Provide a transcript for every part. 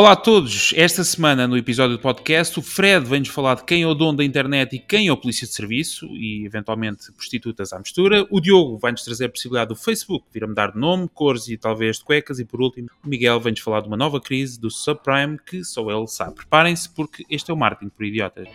Olá a todos! Esta semana, no episódio do podcast, o Fred vem-nos falar de quem é o dono da internet e quem é o polícia de serviço e, eventualmente, prostitutas à mistura. O Diogo vai-nos trazer a possibilidade do Facebook vir a mudar de nome, cores e talvez de cuecas. E, por último, o Miguel vem-nos falar de uma nova crise do subprime que só ele sabe. Preparem-se porque este é o marketing por idiotas.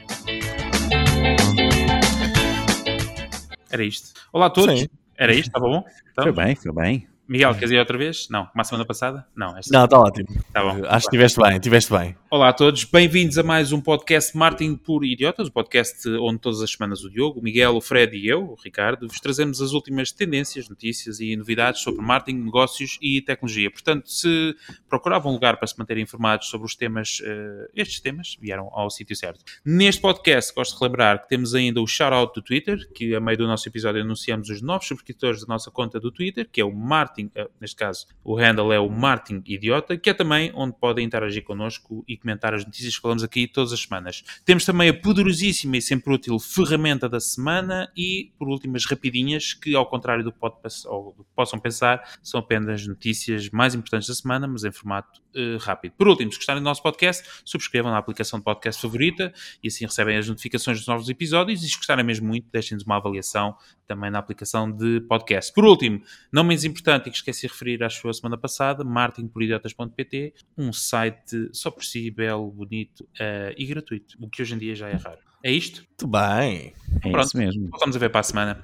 Era isto. Olá a todos! Sim. Era isto? Estava bom? Então, Foi bem, foi bem. Miguel, queres ir outra vez? Não. Como a semana passada? Não. Esta... Não, está ótimo. Tá bom. Acho que estiveste bem, estiveste bem. Olá a todos, bem-vindos a mais um podcast Martin por Idiotas, o podcast onde todas as semanas o Diogo, o Miguel, o Fred e eu, o Ricardo, vos trazemos as últimas tendências, notícias e novidades sobre marketing, negócios e tecnologia. Portanto, se procuravam um lugar para se manterem informados sobre os temas, eh, estes temas, vieram ao sítio certo. Neste podcast, gosto de relembrar que temos ainda o shout-out do Twitter, que a meio do nosso episódio anunciamos os novos subscritores da nossa conta do Twitter, que é o Martin, eh, neste caso, o handle é o Martin Idiota, que é também onde podem interagir connosco e comentar as notícias que falamos aqui todas as semanas. Temos também a poderosíssima e sempre útil ferramenta da semana e, por último, as rapidinhas, que ao contrário do do que possam pensar, são apenas notícias mais importantes da semana, mas em formato uh, rápido. Por último, se gostarem do nosso podcast, subscrevam na aplicação de podcast favorita e assim recebem as notificações dos novos episódios e se gostarem mesmo muito, deixem-nos uma avaliação também na aplicação de podcast. Por último, não menos importante e que esqueci de referir à sua semana passada, marketingporidiotas.pt, um site só por si, belo, bonito uh, e gratuito, o que hoje em dia já é raro. É isto? Muito bem. É Pronto. isso mesmo. Voltamos a ver para a semana.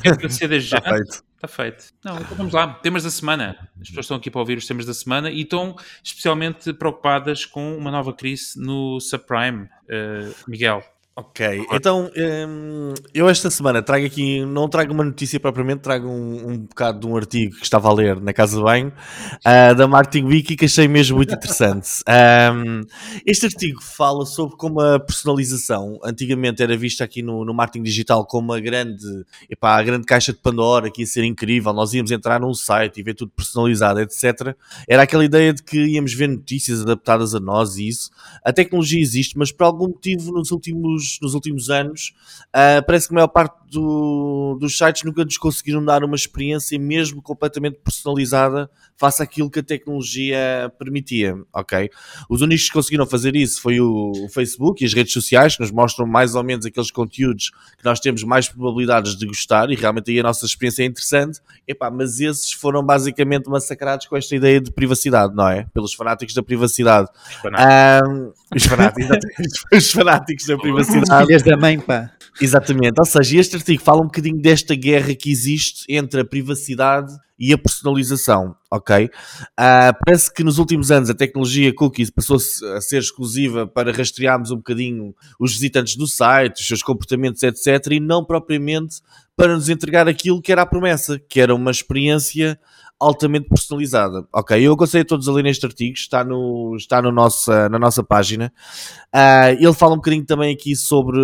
Quero agradecer desde já. Está feito. Não, então vamos lá. Temas da semana. As pessoas estão aqui para ouvir os temas da semana e estão especialmente preocupadas com uma nova crise no subprime. Uh, Miguel. Ok, então hum, eu esta semana trago aqui, não trago uma notícia propriamente, trago um, um bocado de um artigo que estava a ler na casa de banho uh, da Marketing Wiki que achei mesmo muito interessante. Um, este artigo fala sobre como a personalização antigamente era vista aqui no, no marketing digital como uma grande, epá, a grande caixa de Pandora que ia ser incrível, nós íamos entrar num site e ver tudo personalizado, etc. Era aquela ideia de que íamos ver notícias adaptadas a nós e isso. A tecnologia existe, mas por algum motivo nos últimos nos últimos anos, uh, parece que a maior parte do, dos sites nunca nos conseguiram dar uma experiência mesmo completamente personalizada face àquilo que a tecnologia permitia, ok? Os únicos que conseguiram fazer isso foi o, o Facebook e as redes sociais, que nos mostram mais ou menos aqueles conteúdos que nós temos mais probabilidades de gostar e realmente aí a nossa experiência é interessante, Epá, mas esses foram basicamente massacrados com esta ideia de privacidade, não é? Pelos fanáticos da privacidade. Um, os fanáticos, os fanáticos da privacidade. Filhas da mãe, pá. Exatamente, ou seja, este artigo fala um bocadinho desta guerra que existe entre a privacidade e a personalização, ok? Uh, parece que nos últimos anos a tecnologia cookies passou a ser exclusiva para rastrearmos um bocadinho os visitantes do site, os seus comportamentos, etc., e não propriamente para nos entregar aquilo que era a promessa, que era uma experiência altamente personalizada. Ok, eu aconselho a todos a ler este artigo, está, no, está no nossa, na nossa página. Uh, ele fala um bocadinho também aqui sobre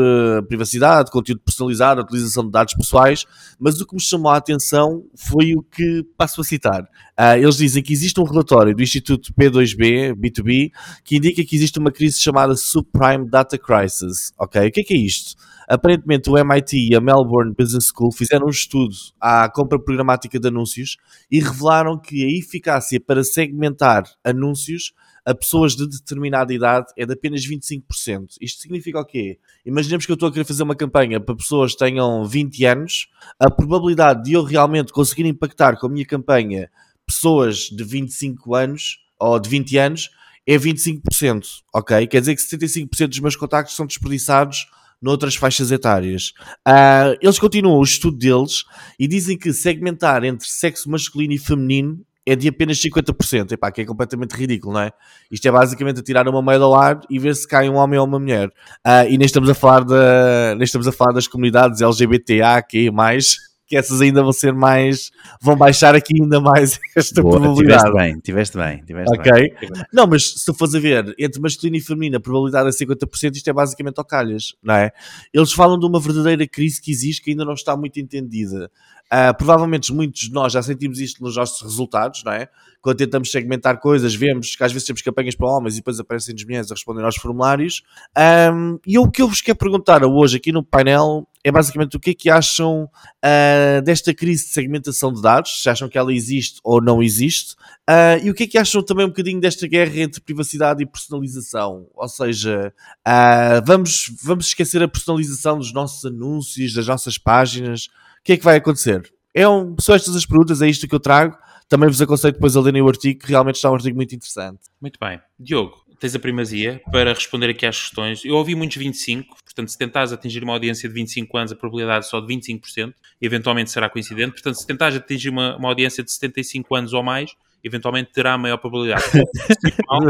privacidade, conteúdo personalizado, utilização de dados pessoais, mas o que me chamou a atenção foi o que passo a citar. Uh, eles dizem que existe um relatório do Instituto P2B, B2B, que indica que existe uma crise chamada Subprime Data Crisis. Ok, o que é que é isto? Aparentemente, o MIT e a Melbourne Business School fizeram um estudo à compra programática de anúncios e revelaram que a eficácia para segmentar anúncios a pessoas de determinada idade é de apenas 25%. Isto significa o quê? Imaginemos que eu estou a querer fazer uma campanha para pessoas que tenham 20 anos, a probabilidade de eu realmente conseguir impactar com a minha campanha pessoas de 25 anos ou de 20 anos é 25%, ok? Quer dizer que 75% dos meus contactos são desperdiçados noutras faixas etárias. Uh, eles continuam o estudo deles e dizem que segmentar entre sexo masculino e feminino é de apenas 50%, Epá, que é completamente ridículo, não é? Isto é basicamente tirar uma meia ao ar e ver se cai um homem ou uma mulher. Uh, e nem estamos a falar da, nem estamos a falar das comunidades LGBTA, que essas ainda vão ser mais, vão baixar aqui ainda mais esta Boa, probabilidade. Tiveste bem, tiveste bem. Tiveste Ok. bem. Não, mas se tu fores a ver, entre masculino e feminino, a probabilidade é 50%, isto é basicamente ao calhas, não é? Eles falam de uma verdadeira crise que existe que ainda não está muito entendida. Uh, provavelmente muitos de nós já sentimos isto nos nossos resultados, não é? Quando tentamos segmentar coisas, vemos que às vezes temos campanhas para homens e depois aparecem as mulheres a responder aos formulários. Um, e o que eu vos quero perguntar hoje aqui no painel é basicamente o que é que acham uh, desta crise de segmentação de dados, se acham que ela existe ou não existe, uh, e o que é que acham também um bocadinho desta guerra entre privacidade e personalização, ou seja, uh, vamos, vamos esquecer a personalização dos nossos anúncios, das nossas páginas, o que é que vai acontecer? É um, são estas as perguntas, é isto que eu trago. Também vos aconselho depois a lerem o artigo, que realmente está um artigo muito interessante. Muito bem. Diogo, tens a primazia para responder aqui às questões. Eu ouvi muitos 25, portanto, se tentares atingir uma audiência de 25 anos, a probabilidade é só de 25%, eventualmente será coincidente. Portanto, se tentares atingir uma, uma audiência de 75 anos ou mais, eventualmente terá maior probabilidade. mal,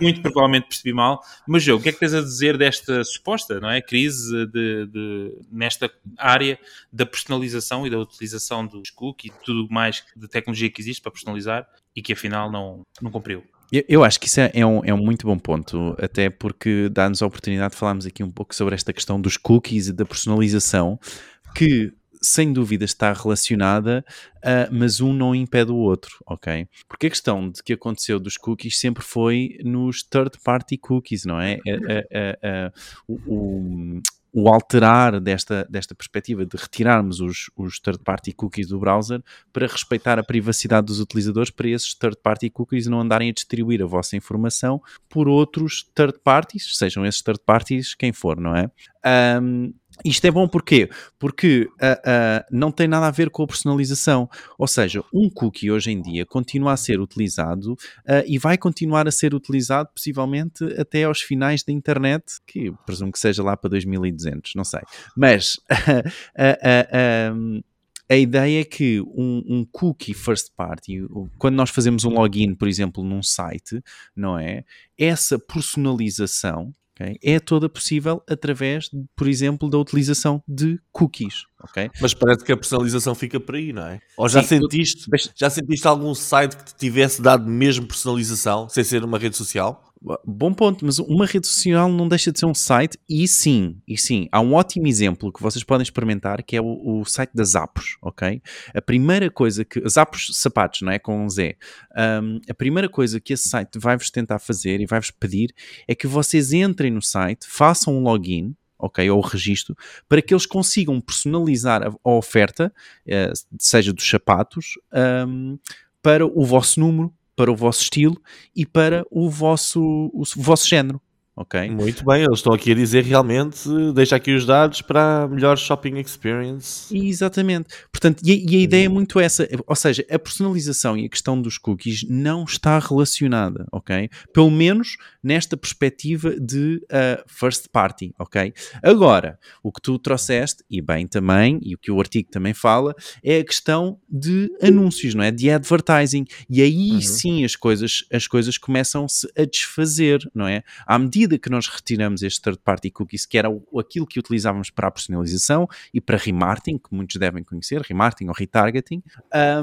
muito provavelmente percebi mal. Mas, João, o que é que tens a dizer desta suposta não é, crise de, de, nesta área da personalização e da utilização dos cookies e tudo mais de tecnologia que existe para personalizar e que afinal não, não cumpriu? Eu, eu acho que isso é, é, um, é um muito bom ponto, até porque dá-nos a oportunidade de falarmos aqui um pouco sobre esta questão dos cookies e da personalização, que sem dúvida está relacionada, uh, mas um não impede o outro, ok? Porque a questão de que aconteceu dos cookies sempre foi nos third-party cookies, não é? Uh, uh, o, o alterar desta, desta perspectiva de retirarmos os, os third-party cookies do browser para respeitar a privacidade dos utilizadores, para esses third-party cookies não andarem a distribuir a vossa informação por outros third parties, sejam esses third parties quem for, não é? Um, isto é bom porquê? Porque uh, uh, não tem nada a ver com a personalização. Ou seja, um cookie hoje em dia continua a ser utilizado uh, e vai continuar a ser utilizado possivelmente até aos finais da internet, que presumo que seja lá para 2200, não sei. Mas um, a ideia é que um, um, cookie first party, quando nós fazemos um login, por exemplo, num site, não é? Essa personalização Okay? É toda possível através, por exemplo, da utilização de cookies. Okay? Mas parece que a personalização fica por aí, não é? Ou já Sim, sentiste, já sentiste algum site que te tivesse dado mesmo personalização, sem ser uma rede social? Bom ponto, mas uma rede social não deixa de ser um site e sim, e sim, há um ótimo exemplo que vocês podem experimentar que é o, o site das Zappos, ok? A primeira coisa que, Zappos sapatos, não é? Com um Z. Um, a primeira coisa que esse site vai-vos tentar fazer e vai-vos pedir é que vocês entrem no site, façam um login, ok, ou o registro, para que eles consigam personalizar a, a oferta, uh, seja dos sapatos, um, para o vosso número, para o vosso estilo e para o vosso, o vosso género. Ok? Muito bem, eles estão aqui a dizer realmente, deixa aqui os dados para a melhor shopping experience. Exatamente. Portanto, e, e a ideia é muito essa, ou seja, a personalização e a questão dos cookies não está relacionada, ok? Pelo menos nesta perspectiva de uh, first party, ok? Agora, o que tu trouxeste, e bem também, e o que o artigo também fala, é a questão de anúncios, não é? De advertising. E aí uhum. sim as coisas, as coisas começam-se a desfazer, não é? À medida medida que nós retiramos este third-party cookies, que era o, aquilo que utilizávamos para a personalização e para remarketing, que muitos devem conhecer, remarketing ou retargeting,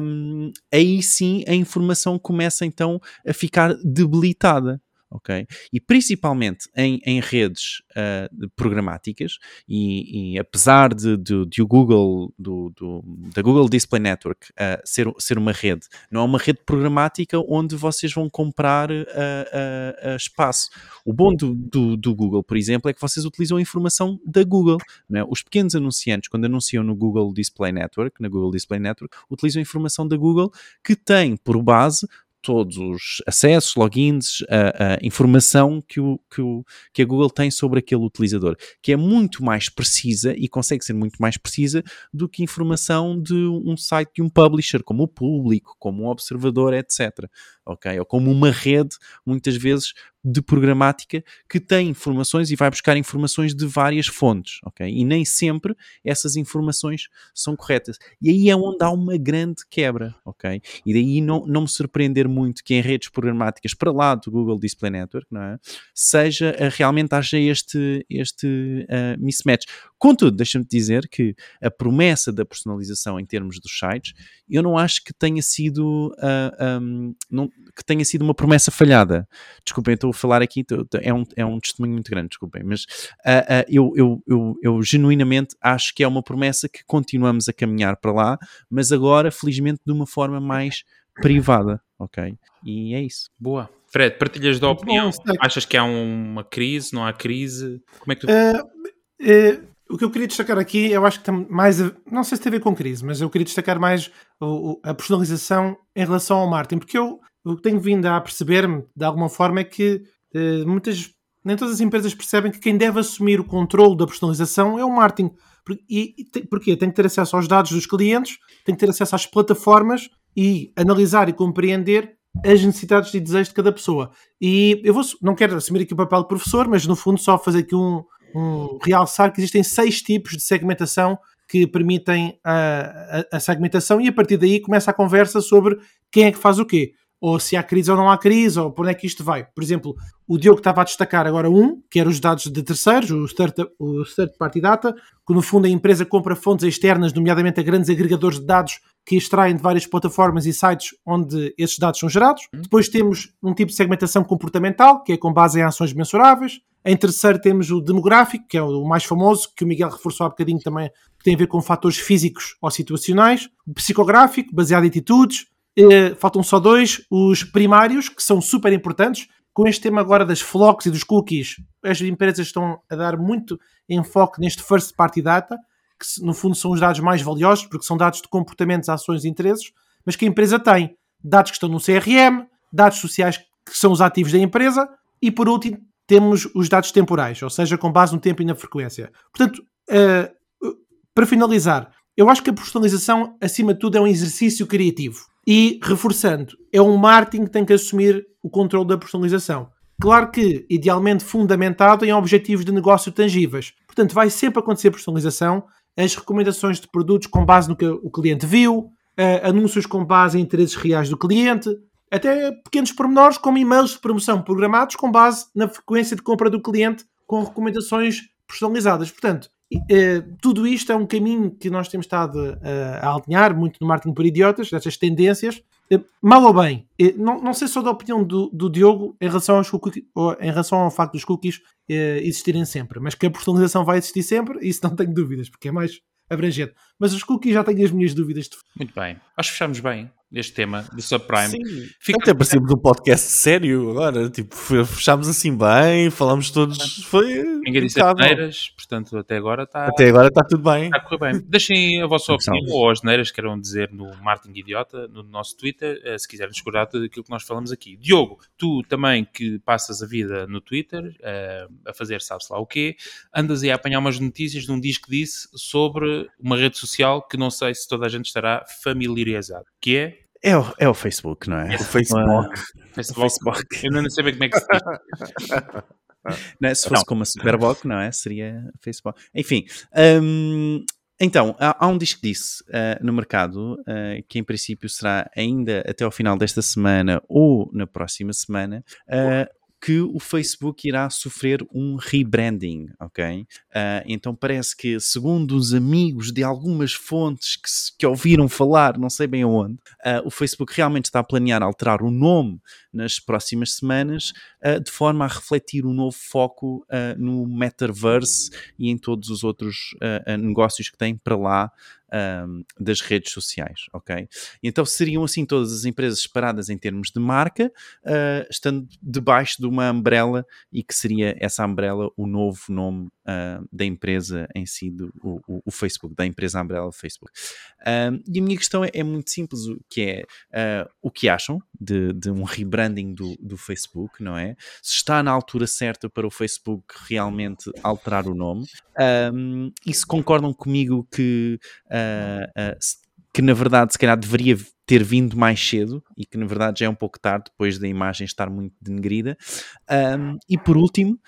um, aí sim a informação começa então a ficar debilitada ok? E principalmente em, em redes uh, programáticas, e, e apesar de, de, de, o Google, do, do, da Google Display Network uh, ser, ser uma rede, não é uma rede programática onde vocês vão comprar uh, espaço. O bom do, do, do, Google, por exemplo, é que vocês utilizam a informação da Google. É? Os pequenos anunciantes, quando anunciam no Google Display Network, na Google Display Network, utilizam a informação da Google que tem por base todos os acessos, logins, a, a informação que, o, que, o, que a Google tem sobre aquele utilizador, que é muito mais precisa e consegue ser muito mais precisa do que informação de um site de um publisher, como o público, como um observador, etc. Ok? Ou como uma rede, muitas vezes de programática que tem informações e vai buscar informações de várias fontes, ok? E nem sempre essas informações são corretas. E aí é onde há uma grande quebra, ok? E daí não, não me surpreender muito que em redes programáticas para lá do Google Display Network, não é? Seja realmente haja este, este uh, mismatch. Contudo, deixa-me dizer que a promessa da personalização em termos dos sites, eu não acho que tenha sido uh, ah, um, não, que tenha sido uma promessa falhada. Desculpem, estou a falar aqui, é um, é um testemunho muito grande, desculpem, mas uh, uh, eu, eu, eu, eu, genuinamente acho que é uma promessa que continuamos a caminhar para lá, mas agora, felizmente, de uma forma mais privada, ok? E é isso. Boa. Fred, partilhas da opinião? Bom, Achas que há uma crise, não há crise? Como é que tu... Uh, o que eu queria destacar aqui, eu acho que tem mais. A, não sei se tem a ver com crise, mas eu queria destacar mais a personalização em relação ao marketing, porque eu, o que tenho vindo a perceber-me de alguma forma é que uh, muitas. Nem todas as empresas percebem que quem deve assumir o controle da personalização é o marketing. E, e porquê? Tem que ter acesso aos dados dos clientes, tem que ter acesso às plataformas e analisar e compreender as necessidades e desejos de cada pessoa. E eu vou, não quero assumir aqui o papel de professor, mas no fundo só fazer aqui um, um realçar que existem seis tipos de segmentação que permitem a, a, a, segmentação e a partir daí começa a conversa sobre quem é que faz o quê. Ou se há crise ou não há crise, ou por onde é que isto vai. Por exemplo, o Diogo estava a destacar agora um, que era os dados de terceiros, o third, o third party data, que no fundo a empresa compra fontes externas, nomeadamente a grandes agregadores de dados que extraem de várias plataformas e sites onde esses dados são gerados. Depois temos um tipo de segmentação comportamental, que é com base em ações mensuráveis. Em terceiro temos o demográfico, que é o mais famoso, que o Miguel reforçou há bocadinho também, que tem a ver com fatores físicos ou situacionais. O psicográfico, baseado em atitudes. Eh, faltam só dois, os primários, que são super importantes. Com este tema agora das flocks e dos cookies, as empresas estão a dar muito enfoque neste first party data, que no fundo são os dados mais valiosos, porque são dados de comportamentos, ações e interesses, mas que a empresa tem. Dados que estão no CRM, dados sociais que são os ativos da empresa, e por último temos os dados temporais, ou seja, com base no tempo e na frequência. Portanto, uh, para finalizar, eu acho que a personalização, acima de tudo, é um exercício criativo. E, reforçando, é um marketing que tem que assumir o controle da personalização. Claro que, idealmente, fundamentado em objetivos de negócio tangíveis. Portanto, vai sempre acontecer personalização, as recomendações de produtos com base no que o cliente viu, uh, anúncios com base em interesses reais do cliente, até pequenos pormenores como e-mails de promoção programados com base na frequência de compra do cliente com recomendações personalizadas. Portanto, eh, tudo isto é um caminho que nós temos estado a, a alinhar muito no marketing por idiotas, essas tendências, eh, mal ou bem. Eh, não, não sei só da opinião do, do Diogo em relação, aos cookies, em relação ao facto dos cookies existirem sempre, mas que a personalização vai existir sempre, isso não tenho dúvidas, porque é mais abrangente. Mas os cookies já tenho as minhas dúvidas. Muito bem. Acho que fechamos bem este tema do subprime. Sim, Fica... até parecemos um podcast sério agora, tipo, fechámos assim bem, falamos todos, foi Ninguém disse asneiras, portanto até agora está... Até agora está tudo bem. Está a correr bem. Deixem a vossa opinião, ou as neiras queiram dizer no Martin Idiota, no nosso Twitter, eh, se quiserem discordar tudo aquilo que nós falamos aqui. Diogo, tu também que passas a vida no Twitter, eh, a fazer sabe-se lá o quê, andas aí a apanhar umas notícias de um disco disse sobre uma rede social que não sei se toda a gente estará familiarizado, que é é o, é o Facebook, não é? O Facebook. Facebook. O Facebook. Eu não sei bem como é que se diz. não, é? se fosse não. como a Superbox, não é? Seria Facebook. Enfim, um, então, há, há, um disco disso uh, no mercado uh, que em princípio será ainda até ao final desta semana ou na próxima semana. Uh, que o Facebook irá sofrer um rebranding, ok? Uh, então parece que, segundo os amigos de algumas fontes que, que ouviram falar, não sei bem aonde, uh, o Facebook realmente está a planear alterar o nome nas próximas semanas, uh, de forma a refletir um novo foco no metaverse e em todos os outros negócios que tem para lá um, das redes sociais, ok? Então seriam assim todas as empresas separadas em termos de marca, uh, estando debaixo de uma umbrella e que seria essa umbrella o novo nome uh, da empresa em si, do, o, o, Facebook, da empresa umbrella Facebook. Um, e a minha questão é, é, muito simples, que é uh, o que acham de, de um rebranding do, do, Facebook, não é? Se está na altura certa para o Facebook realmente alterar o nome um, e se concordam comigo que uh, que na verdade se calhar deveria ter vindo mais cedo e que na verdade já é um pouco tarde depois da imagem estar muito denegrida. Um, e por último,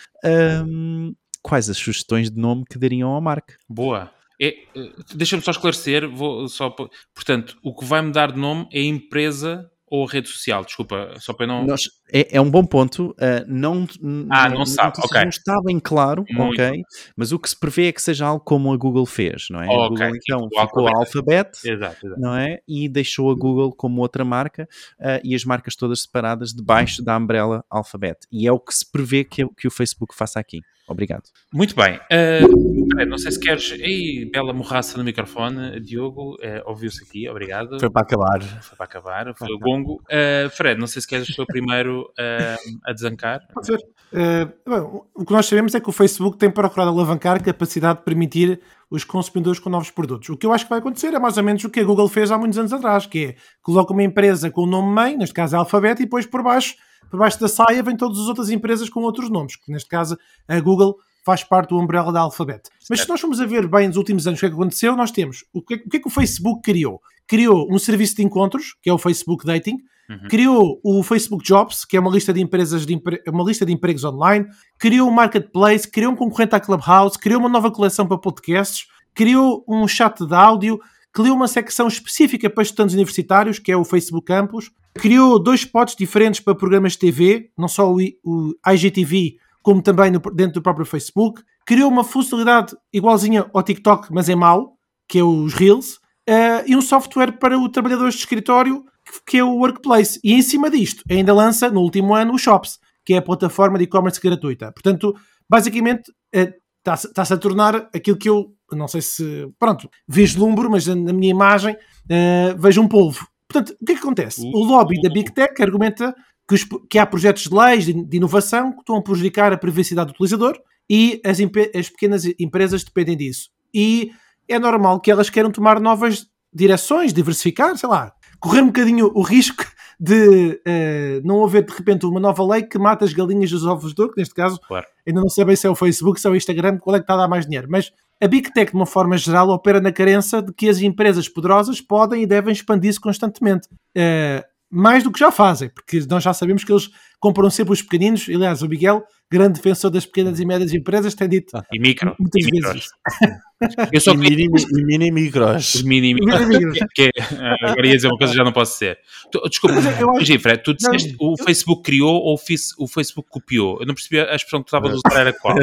um, quais as sugestões de nome que dariam à marca? Boa. É, eh, Deixa-me só esclarecer, vou só, portanto, o que vai mudar de nome é a empresa ou rede social? Desculpa, só para não. Nós, é, é, um bom ponto. Uh, não, ah, não, não sabe, ok. Não está bem claro, Muito. ok. Mas o que se prevê é que seja algo como a Google fez, não é? Oh, a Google okay. então tipo, ficou a Alphabet, exato, exato. não é? E deixou a Google como outra marca uh, e as marcas todas separadas debaixo da umbrella Alphabet. E é o que se prevê que, que o Facebook faça aqui. Obrigado. Muito bem. Uh, não sei se queres. Ei, bela morraça no microfone, Diogo. Uh, Ouviu-se aqui, obrigado. Foi para acabar. Foi para acabar. Foi o gongo. Uh, Fred, não sei se queres o primeiro uh, a desancar. Pode ser. Uh, bom, o que nós sabemos é que o Facebook tem procurado alavancar a capacidade de permitir os consumidores com novos produtos. O que eu acho que vai acontecer é mais ou menos o que a Google fez há muitos anos atrás, que é coloca uma empresa com o nome mãe, neste caso é Alphabet, e depois por baixo, por baixo da saia vem todas as outras empresas com outros nomes, que neste caso a Google faz parte do umbrella da Alphabet. Mas se nós formos a ver bem nos últimos anos o que é que aconteceu, nós temos o que, é, o que é que o Facebook criou? Criou um serviço de encontros, que é o Facebook Dating, Uhum. Criou o Facebook Jobs, que é uma lista de empresas de empre... uma lista de empregos online, criou um marketplace, criou um concorrente à Clubhouse, criou uma nova coleção para podcasts, criou um chat de áudio, criou uma secção específica para estudantes universitários, que é o Facebook Campus, criou dois spots diferentes para programas de TV, não só o, o IGTV, como também no, dentro do próprio Facebook, criou uma funcionalidade igualzinha ao TikTok, mas é mau, que é os Reels, uh, e um software para o trabalhadores de escritório que é o Workplace. E em cima disto, ainda lança no último ano o Shops, que é a plataforma de e-commerce gratuita. Portanto, basicamente, está-se eh, a tornar aquilo que eu, não sei se, pronto, vislumbro, mas na minha imagem uh, vejo um polvo. Portanto, o que é que acontece? O lobby da Big Tech argumenta que, os, que há projetos de leis de, de, inovação que estão a prejudicar a privacidade do utilizador e as, as pequenas empresas dependem disso. E é normal que elas queiram tomar novas direções, diversificar, sei lá, correr um bocadinho o risco de uh, não haver de repente uma nova lei que mata as galinhas dos ovos de ouro, que neste caso claro. ainda não sabem se é o Facebook, se é o Instagram, qual é que está a dar mais dinheiro. Mas a Big Tech, de uma forma geral, opera na carença de que as empresas poderosas podem e devem expandir-se constantemente. Uh, mais do que já fazem, porque nós já sabemos que eles compram sempre os pequeninos. Aliás, o Miguel, grande defensor das pequenas e médias empresas, tem dito e micro, muitas e vezes. Eu só mini, mini, mini micros. Os mini micros. que, que, agora ia dizer uma coisa já não posso dizer. Tu, desculpa, acho... Fred, tu disseste não, o eu... Facebook criou ou o Facebook copiou? Eu não percebi a expressão que tu estavas a usar, era qual?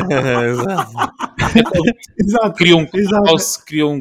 Exato. Criou um Exato. criou um.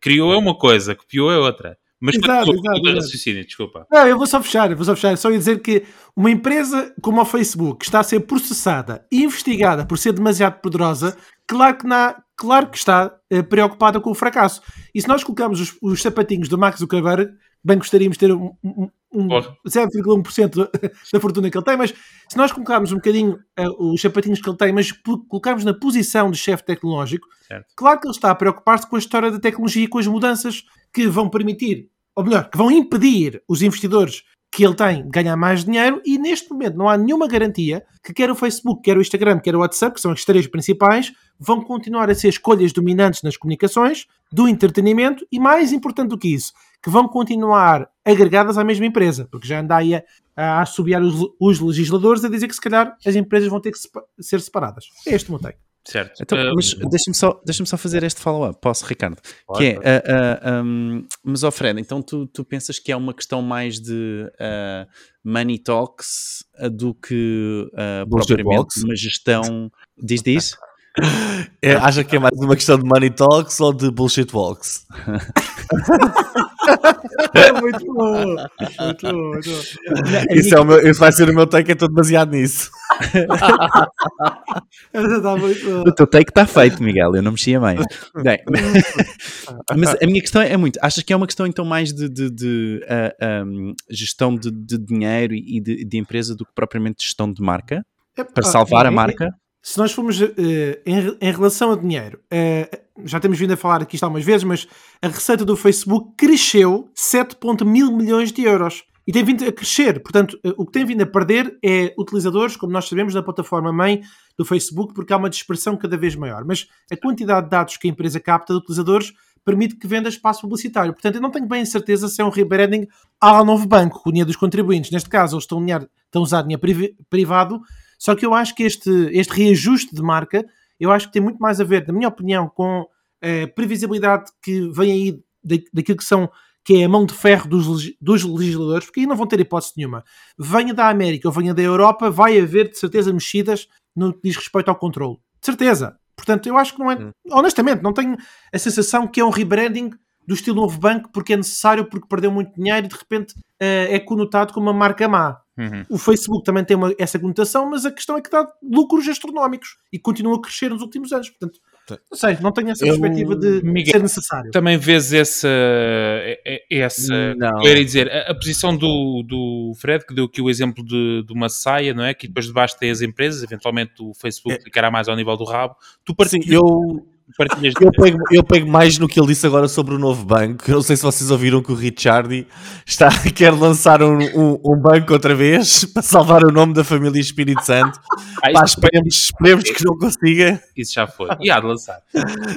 Criou é uma coisa, copiou é outra. Mas exato, exato, raciocínio, desculpa. Não, eu vou só fechar, eu vou só fechar. Só ia dizer que uma empresa como a Facebook está a ser processada e investigada por ser demasiado poderosa, claro que, na, claro que está uh, preocupada com o fracasso. E se nós colocarmos os, os sapatinhos do Max Zuckerberg, bem gostaríamos de ter um, um, um 0,1% da fortuna que ele tem, mas se nós colocarmos um bocadinho uh, os sapatinhos que ele tem, mas colocarmos na posição de chefe tecnológico, certo. claro que ele está a preocupar-se com a história da tecnologia e com as mudanças que vão permitir, ou melhor, que vão impedir os investidores que ele tem de ganhar mais dinheiro e neste momento não há nenhuma garantia que quer o Facebook, quer o Instagram, quer o WhatsApp, que são as três principais, vão continuar a ser escolhas dominantes nas comunicações, do entretenimento e mais importante do que isso, que vão continuar agregadas à mesma empresa, porque já anda aí a, a assobiar os, os legisladores a dizer que se calhar as empresas vão ter que ser separadas. É este o meu take. Certo. Então, uh, mas deixa-me só, deixa só fazer este follow-up, posso, Ricardo? Pode, que é, uh, uh, um, mas, oh Fred, então tu, tu pensas que é uma questão mais de money talks do que propriamente uma gestão. Diz diz? É, acha que é mais uma questão de money talks ou de bullshit walks? é muito bom. Muito bom, muito bom. Isso, é o meu, isso vai ser o meu take, eu estou demasiado nisso. Tá o teu take está feito, Miguel, eu não mexia mais. Bem, mas a minha questão é muito: achas que é uma questão então mais de, de, de uh, um, gestão de, de, dinheiro e de, de, empresa do que propriamente gestão de marca? Para salvar a marca? Se nós formos uh, em, em, relação a dinheiro, uh, já temos vindo a falar aqui isto algumas vezes, mas a receita do Facebook cresceu 7 mil milhões de euros. E tem vindo a crescer. Portanto, uh, o que tem vindo a perder é utilizadores, como nós sabemos, da plataforma mãe do Facebook, porque há uma dispersão cada vez maior. Mas a quantidade de dados que a empresa capta de utilizadores permite que venda espaço publicitário. Portanto, eu não tenho bem a certeza se é um rebranding ao novo banco, com o dinheiro dos contribuintes. Neste caso, eles estão, estão a usar dinheiro privado só que eu acho que este, este reajuste de marca, eu acho que tem muito mais a ver, na minha opinião, com a previsibilidade que vem aí daquilo que são que é a mão de ferro dos, dos legisladores, porque aí não vão ter hipótese nenhuma. Venha da América ou venha da Europa, vai haver de certeza mexidas no que diz respeito ao controle. De certeza. Portanto, eu acho que não é. Hum. Honestamente, não tenho a sensação que é um rebranding do estilo novo banco porque é necessário, porque perdeu muito dinheiro e de repente uh, é conotado como uma marca má. Uhum. O Facebook também tem uma, essa conotação, mas a questão é que dá lucros astronómicos e continua a crescer nos últimos anos. Portanto, Não sei, não tenho essa Eu- perspectiva de Miguel, ser necessário. Também vês essa, essa Não. eu ia dizer, a, a posição do, do Fred, que deu aqui o exemplo de, de uma saia, não é? Que depois debaixo tem as empresas, eventualmente o Facebook ficará mais ao nível do rabo. Tu Sim, partilhas, eu, partilhas eu, pego, eu pego mais no que ele disse agora sobre o novo banco. Eu não sei se vocês ouviram que o Richardi está, quer lançar um, um, um banco outra vez para salvar o nome da família Espírito Santo. Ah, Pá, esperemos, esperemos que não consiga isso já foi. E há de lançar.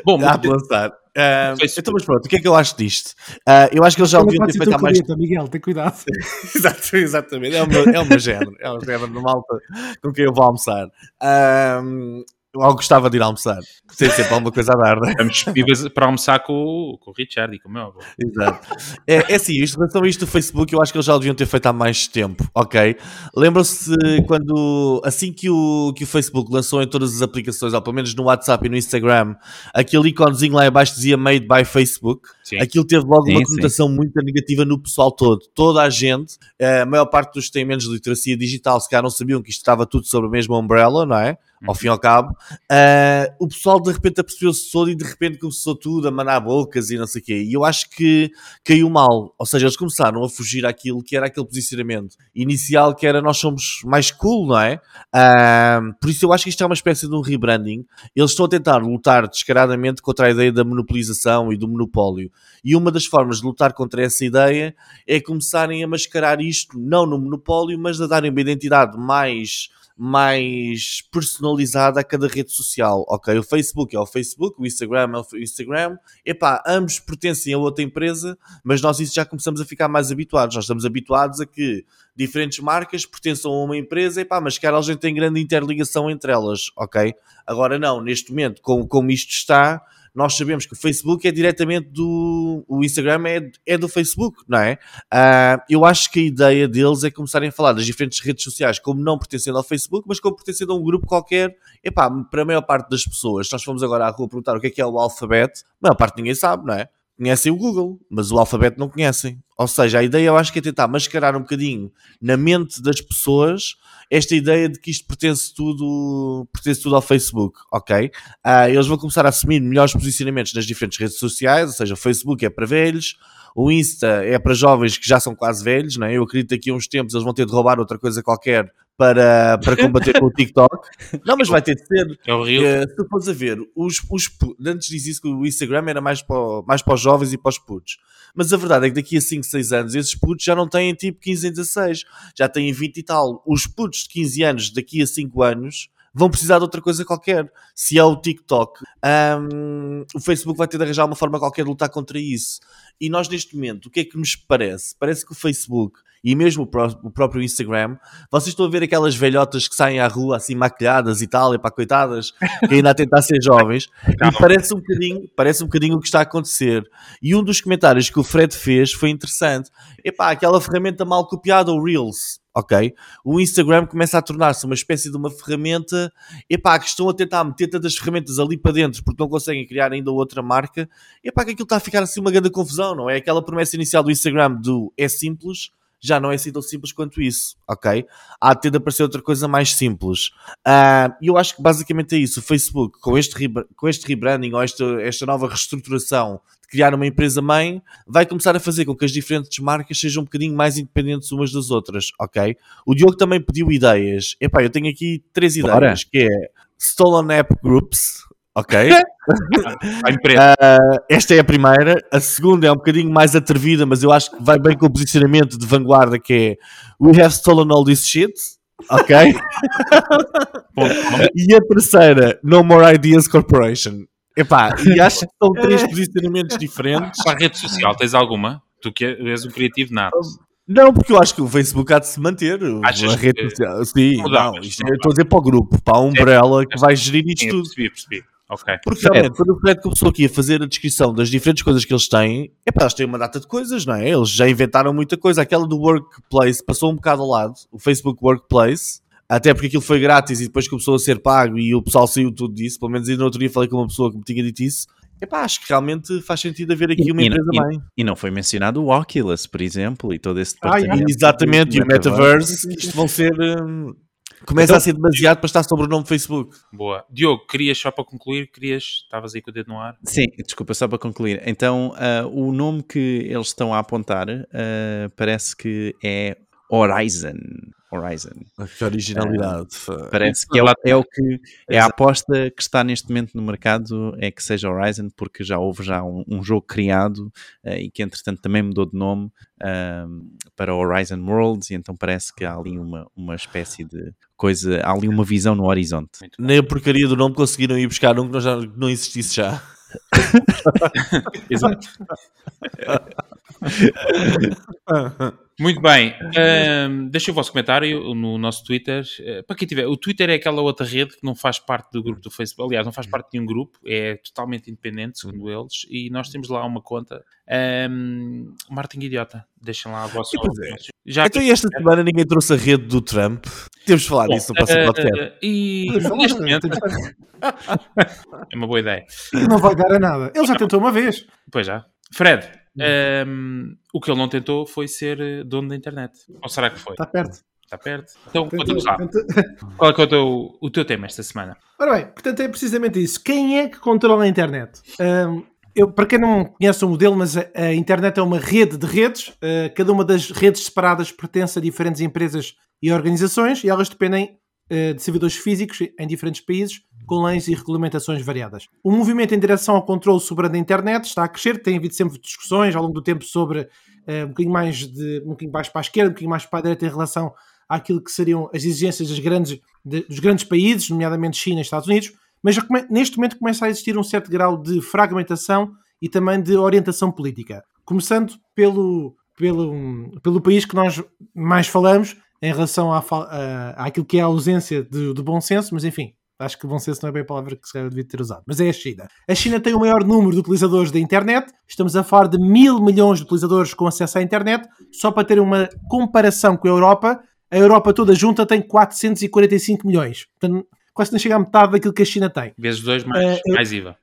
Bom, há de lançar. Facebook. então, mas pronto, o que é que eu acho disto? Ah, eu acho que eles já pode ter feito há mais Miguel, tem cuidado. Exato, exatamente. É o meu, é o meu género. É o género de malta com quem eu vou almoçar. Ahm, eu gostava de ir almoçar. Tem sempre alguma coisa a dar, né? viver para almoçar com, o- com o Richard e com o meu avô. Exato. É, é assim, isto, relação a isto do Facebook, eu acho que eles já o deviam ter feito há mais tempo, ok? Lembram-se quando, assim que o, que o Facebook lançou em todas as aplicações, ou pelo menos no WhatsApp e no Instagram, aquele iconezinho lá embaixo dizia Made by Facebook, Sim. aquilo teve logo Sim, uma sim. conotação muito negativa no pessoal todo. Toda a gente, eh, a maior parte dos que têm menos literacia digital, se calhar não sabiam que isto estava tudo sobre a mesma umbrella, não é? Ao fim e ao cabo. Eh, o pessoal de repente apercebeu-se todo e de repente começou tudo a mandar bocas e não sei o quê. E eu acho que caiu mal. Ou seja, eles começaram a fugir àquilo que era aquele posicionamento inicial que era nós somos mais cool, não é? Ah, por isso eu acho que isto é uma espécie de um rebranding. Eles estão a tentar lutar descaradamente contra a ideia da monopolização e do monopólio. E uma das formas de lutar contra essa ideia é começarem a mascarar isto, não no monopólio, mas a darem uma identidade mais mais personalizada a cada rede social, ok? O Facebook é o Facebook, o Instagram é o Instagram. Epá, ambos pertencem a outra empresa, mas nós isso já começamos a ficar mais habituados. Nós estamos habituados a que diferentes marcas pertençam a uma empresa, epá, mas que a gente tem grande interligação entre elas, ok? Agora não, neste momento, como, como isto está, nós sabemos que o Facebook é diretamente do. O Instagram é, é do Facebook, não é? Ah, eu acho que a ideia deles é começarem a falar das diferentes redes sociais como não pertencendo ao Facebook, mas como pertencendo a um grupo qualquer. Epá, para a maior parte das pessoas, se nós formos agora à rua perguntar o que é que é o alfabeto, a maior parte ninguém sabe, não é? Conhecem o Google, mas o alfabeto não conhecem. Ou seja, a ideia eu acho que é tentar mascarar um bocadinho na mente das pessoas esta ideia de que isto pertence tudo, pertence tudo ao Facebook, ok? Ah, eles vão começar a assumir melhores posicionamentos nas diferentes redes sociais, ou seja, o Facebook é para velhos, o Insta é para jovens que já são quase velhos, não é? Eu acredito que daqui a uns tempos eles vão ter de roubar outra coisa qualquer para, para combater com o TikTok. Não, mas vai ter de ser. É Rio. Eh, se tu fores a ver, os, os, antes dizia que o Instagram era mais para, mais para os jovens e para os putos. Mas a verdade é que daqui a 5, 6 anos esses putos já não têm tipo 15 e 16, já têm 20 e tal. Os putos de 15 anos daqui a 5 anos vão precisar de outra coisa qualquer. Se é o TikTok, hum, o Facebook vai ter de arranjar uma forma qualquer de lutar contra isso. E nós neste momento, o que é que nos parece? Parece que o Facebook e mesmo o, pró- o próprio Instagram, vocês estão a ver aquelas velhotas que saem à rua assim maquilhadas e tal, e pá, coitadas, que ainda a tentar ser jovens, e parece um bocadinho, parece um bocadinho o que está a acontecer. E um dos comentários que o Fred fez foi interessante. Epá, aquela ferramenta mal copiada, o Reels, ok? O Instagram começa a tornar-se uma espécie de uma ferramenta, epá, que estão a tentar meter tantas ferramentas ali para dentro porque não conseguem criar ainda outra marca, epá, que aquilo está a ficar assim uma grande confusão, não é? Aquela promessa inicial do Instagram do é simples, já não é assim tão simples quanto isso, ok? Há de ter de aparecer outra coisa mais simples. Ah, E eu acho que basicamente é isso. O Facebook, com este, com este rebranding ou esta, esta nova reestruturação de criar uma empresa mãe, vai começar a fazer com que as diferentes marcas sejam um bocadinho mais independentes umas das outras, ok? O Diogo também pediu ideias. Epá, eu tenho aqui três ideias, Bora. que é Stolen App Groups, ok? A empresa. Esta é a primeira. A segunda é um bocadinho mais atrevida, mas eu acho que vai bem com o posicionamento de vanguarda que é We have stolen all this shit. Ok? E a terceira, No More Ideas Corporation. Epá, e acho que são três posicionamentos diferentes. Para a rede social, tens alguma? Tu que és um criativo nato. Não, porque eu acho que o Facebook há de se manter. Achas a rede que- social. Sim, não, isto é- eu estou a dizer para o grupo, para a Umbrella que vai gerir isto tudo. percebi, percebi. Ok. Porque realmente, quando o Fred começou aqui a fazer a descrição das diferentes coisas que eles têm, é para eles têm uma data de coisas, não é? Eles já inventaram muita coisa. Aquela do Workplace passou um bocado ao lado, o Facebook Workplace, até porque aquilo foi grátis e depois começou a ser pago e o pessoal saiu tudo disso. Pelo menos ainda no outro dia falei com uma pessoa que me tinha dito isso. Epá, acho que realmente faz sentido haver aqui E- uma e- empresa e- bem. E não foi mencionado o Oculus, por exemplo, e todo esse Ah, departamento. Exatamente, e o. Metaverse, que isto vão ser. hum, Começa a ser demasiado para estar sobre o nome do Facebook. Boa. Diogo, querias só para concluir, querias, estavas aí com o dedo no ar. Sim, desculpa, só para concluir. Então, ah, o nome que eles estão a apontar ah, parece que é Horizon. Horizon. Que originalidade. Parece que é, o- é o que é a aposta que está neste momento no mercado é que seja Horizon, porque já houve já um, um jogo criado ah, e que entretanto também mudou de nome ah, para Horizon Worlds, e então parece que há ali uma, uma espécie de coisa, há ali uma visão no horizonte. Nem a porcaria do nome conseguiram ir buscar um que não, já, que não existisse já. Exato. Muito bem. Ahm, deixa o vosso comentário no nosso Twitter. Eh, para quem tiver, o Twitter é aquela outra rede que não faz parte do grupo do Facebook. Aliás, não faz parte de nenhum grupo, é totalmente independente, segundo eles. E nós temos lá uma conta. Um, Martin Idiota. Deixem lá a vossa. Já Então, esta semana ninguém trouxe a rede do Trump. Temos de falar Bom, disso no próximo eh, podcast. e neste momento é uma boa ideia. Não vai dar a nada. Ele já tentou uma vez. Pois já. Fred, ehm, o que ele não tentou foi ser eh, dono da internet. Ou será que foi? Está perto. Está perto? Então, conta-nos lá. Qual é, que é o, teu, o teu tema esta semana? Ora bem, portanto é precisamente isso. Quem é que controla a internet? Ahm, eu, para quem não conhece o modelo, mas a, a internet é uma rede de redes. ah, cada uma das redes separadas pertence a diferentes empresas e organizações e elas dependem de servidores físicos em diferentes países com leis e regulamentações variadas. O movimento em direção ao controle soberano da internet está a crescer. Tem havido sempre discussões ao longo do tempo sobre ah, um bocadinho mais de um bocadinho mais para a esquerda, um bocadinho mais para a direita em relação àquilo que seriam as exigências das grandes, de- dos grandes países, nomeadamente China e Estados Unidos, mas neste momento começa a existir um certo grau de fragmentação e também de orientação política. Começando pelo, pelo, pelo país que nós mais falamos em relação à, a- àquilo que é a ausência de, de bom senso, mas enfim, acho que bom senso não é bem a palavra que se calhar devia ter usado, mas é a China. A China tem o maior número de utilizadores da internet, estamos a falar de mil milhões de utilizadores com acesso à internet, só para ter uma comparação com a Europa, a Europa toda junta tem 445 milhões. Portanto, quase não chega à metade daquilo que a China tem. Vezes dois mais, eu- mais IVA.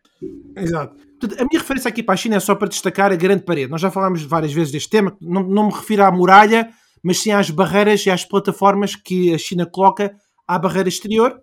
Exato. Portanto, a minha referência aqui para a China é só para destacar a grande parede. Nós já falámos várias vezes deste tema, não, não me refiro à muralha, mas sim às barreiras e às plataformas que a China coloca à barreira exterior.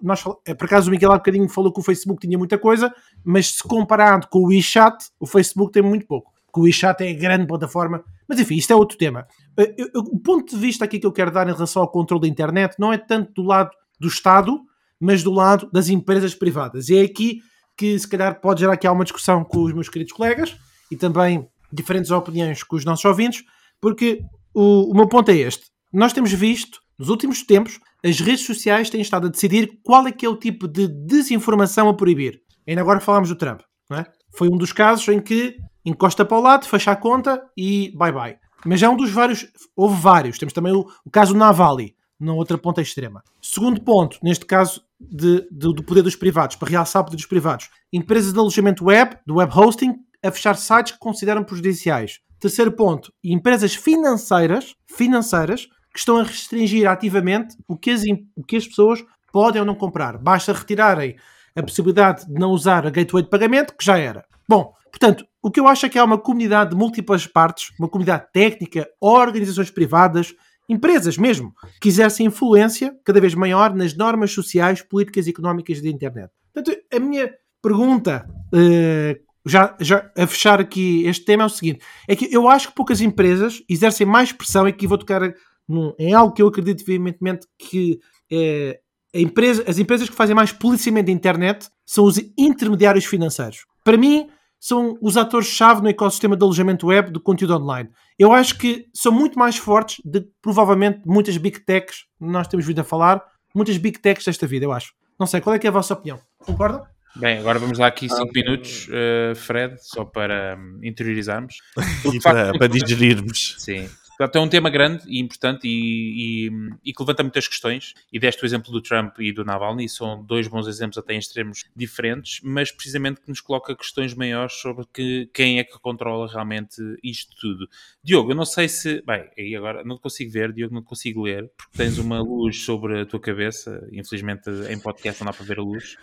Nós, eh, por acaso o Miguel há bocadinho falou que o Facebook tinha muita coisa, mas se comparado com o WeChat, o Facebook tem muito pouco. Que o WeChat é a grande plataforma. Mas enfim, isto é outro tema. Eh, o ponto de vista aqui que eu quero dar em relação ao controle da internet não é tanto do lado do Estado, mas do lado das empresas privadas. E é aqui que se calhar pode gerar aqui alguma discussão com os meus queridos colegas e também diferentes opiniões com os nossos ouvintes, porque o, o meu ponto é este. Nós temos visto, nos últimos tempos, as redes sociais têm estado a decidir qual é que é o tipo de desinformação a proibir. Ainda agora falámos do Trump, não é? Foi um dos casos em que encosta para o lado, fecha a conta e bye bye. Mas é um dos vários, houve vários. Temos também o, o caso Navalny, na outra ponta extrema. Segundo ponto, neste caso de- de- do poder dos privados, para realçar o poder dos privados. Empresas de alojamento web, do web hosting, a fechar sites que consideram prejudiciais. Terceiro ponto, empresas financeiras, financeiras que estão a restringir ativamente o que as, o que as pessoas podem ou não comprar. Basta retirarem a possibilidade de não usar a gateway de pagamento, que já era. Bom, portanto, o que eu acho é que há uma comunidade de múltiplas partes, uma comunidade técnica, organizações privadas, empresas mesmo, que exercem influência cada vez maior nas normas sociais, políticas e económicas da internet. Portanto, a minha pergunta, eh, já, já a fechar aqui este tema, é o seguinte: é que eu acho que poucas empresas exercem mais pressão, e aqui vou tocar num- em algo que eu acredito veementemente que a empresa, as empresas que fazem mais policiamento da internet são os intermediários financeiros. Para mim, são os atores-chave no ecossistema de alojamento web do conteúdo online. Eu acho que são muito mais fortes de que, provavelmente muitas big techs, nós temos vindo a falar, muitas big techs desta vida, eu acho. Não sei, qual é que é a vossa opinião? Concordam? Bem, agora vamos lá aqui 5 minutos, eh, Fred, só para hum, interiorizarmos. E para, para digerirmos. Sim. Portanto, é um tema grande e importante e, e- e que levanta muitas questões. E deste o exemplo do Trump e do Navalny, são dois bons exemplos até em extremos diferentes, mas precisamente que nos coloca questões maiores sobre que, quem é que controla realmente isto tudo. Diogo, eu não sei se. Bem, aí agora não te consigo ver, Diogo, não te consigo ler, porque tens uma luz sobre a tua cabeça. Infelizmente, em podcast não dá para ver a luz.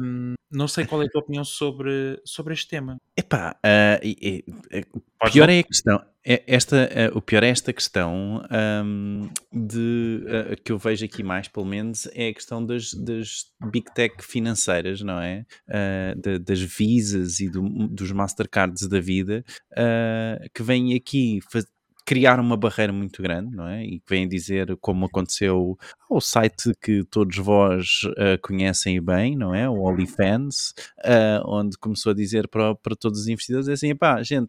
Hum, não sei qual é a tua opinião sobre, sobre este tema. Epá, ah, e- e- Podes pior não? é a questão. É esta, eh, o pior é esta questão ahm, de eh, que eu vejo aqui mais, pelo menos, é a questão das, das big tech financeiras, não é? Ah, da- das visas e do- dos Mastercards da vida, ah, que vêm aqui faz- criar uma barreira muito grande, não é? E que vêm dizer como aconteceu ao site que todos vós ah, conhecem bem, não é? O OnlyFans, ah, onde começou a dizer para, para todos os investidores é assim, pá, gente,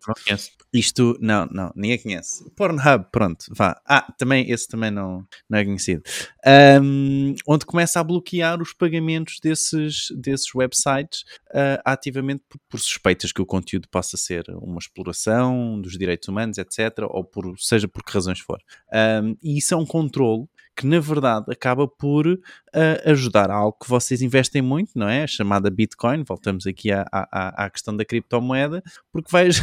isto, não, não, ninguém conhece. Pornhub, pronto, vá. Ah, também, esse também não, não é conhecido. Ahm, onde começa a bloquear os pagamentos desses, desses websites ah, ativamente por, por suspeitas que o conteúdo possa ser uma exploração dos direitos humanos, etc., ou por, seja por que razões for. Ahm, e isso é um controle que na verdade acaba por ah, ajudar a algo que vocês investem muito, não é? A chamada Bitcoin, voltamos aqui à, à, à questão da criptomoeda, porque vais.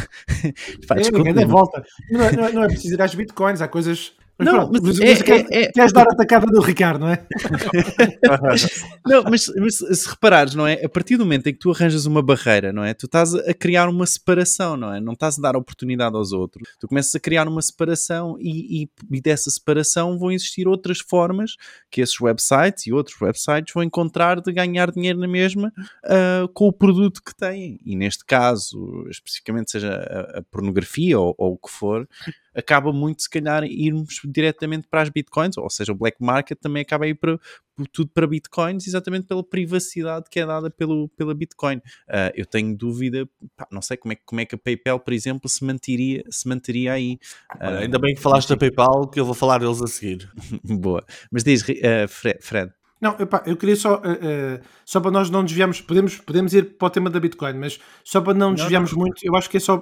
Pá, É, desculpa, dá volta. Não é, não, é, não é preciso ir às bitcoins, há coisas. Mas Não, pronto, mas mas, é- mas queres, é- é- queres dar a tacada do Ricardo, não é? Não, mas, mas se reparares, não é? A partir do momento em que tu arranjas uma barreira, não é? Tu estás a criar uma separação, não é? Não estás a dar oportunidade aos outros. Tu começas a criar uma separação e, e, e dessa separação vão existir outras formas que esses websites e outros websites vão encontrar de ganhar dinheiro na mesma ah, com o produto que têm. E neste caso, especificamente seja a, a pornografia ou, ou o que for, acaba muito se calhar irmos diretamente para as bitcoins, ou seja, o black market também acaba a ir para, tudo para bitcoins, exatamente pela privacidade que é dada pelo, pela bitcoin. Ah, eu tenho dúvida, pá, não sei como é, que- como é que a PayPal, por exemplo, se manteria, se manteria aí. Olha, Ah, ainda bem que falaste da PayPal, que eu vou falar deles a seguir. Boa. Mas diz, Ri- ah, Fre- Fred, Não, epá, eu queria só, só para nós não desviarmos, podemos, podemos ir para o tema da Bitcoin, mas só para não desviarmos muito, eu acho que é só,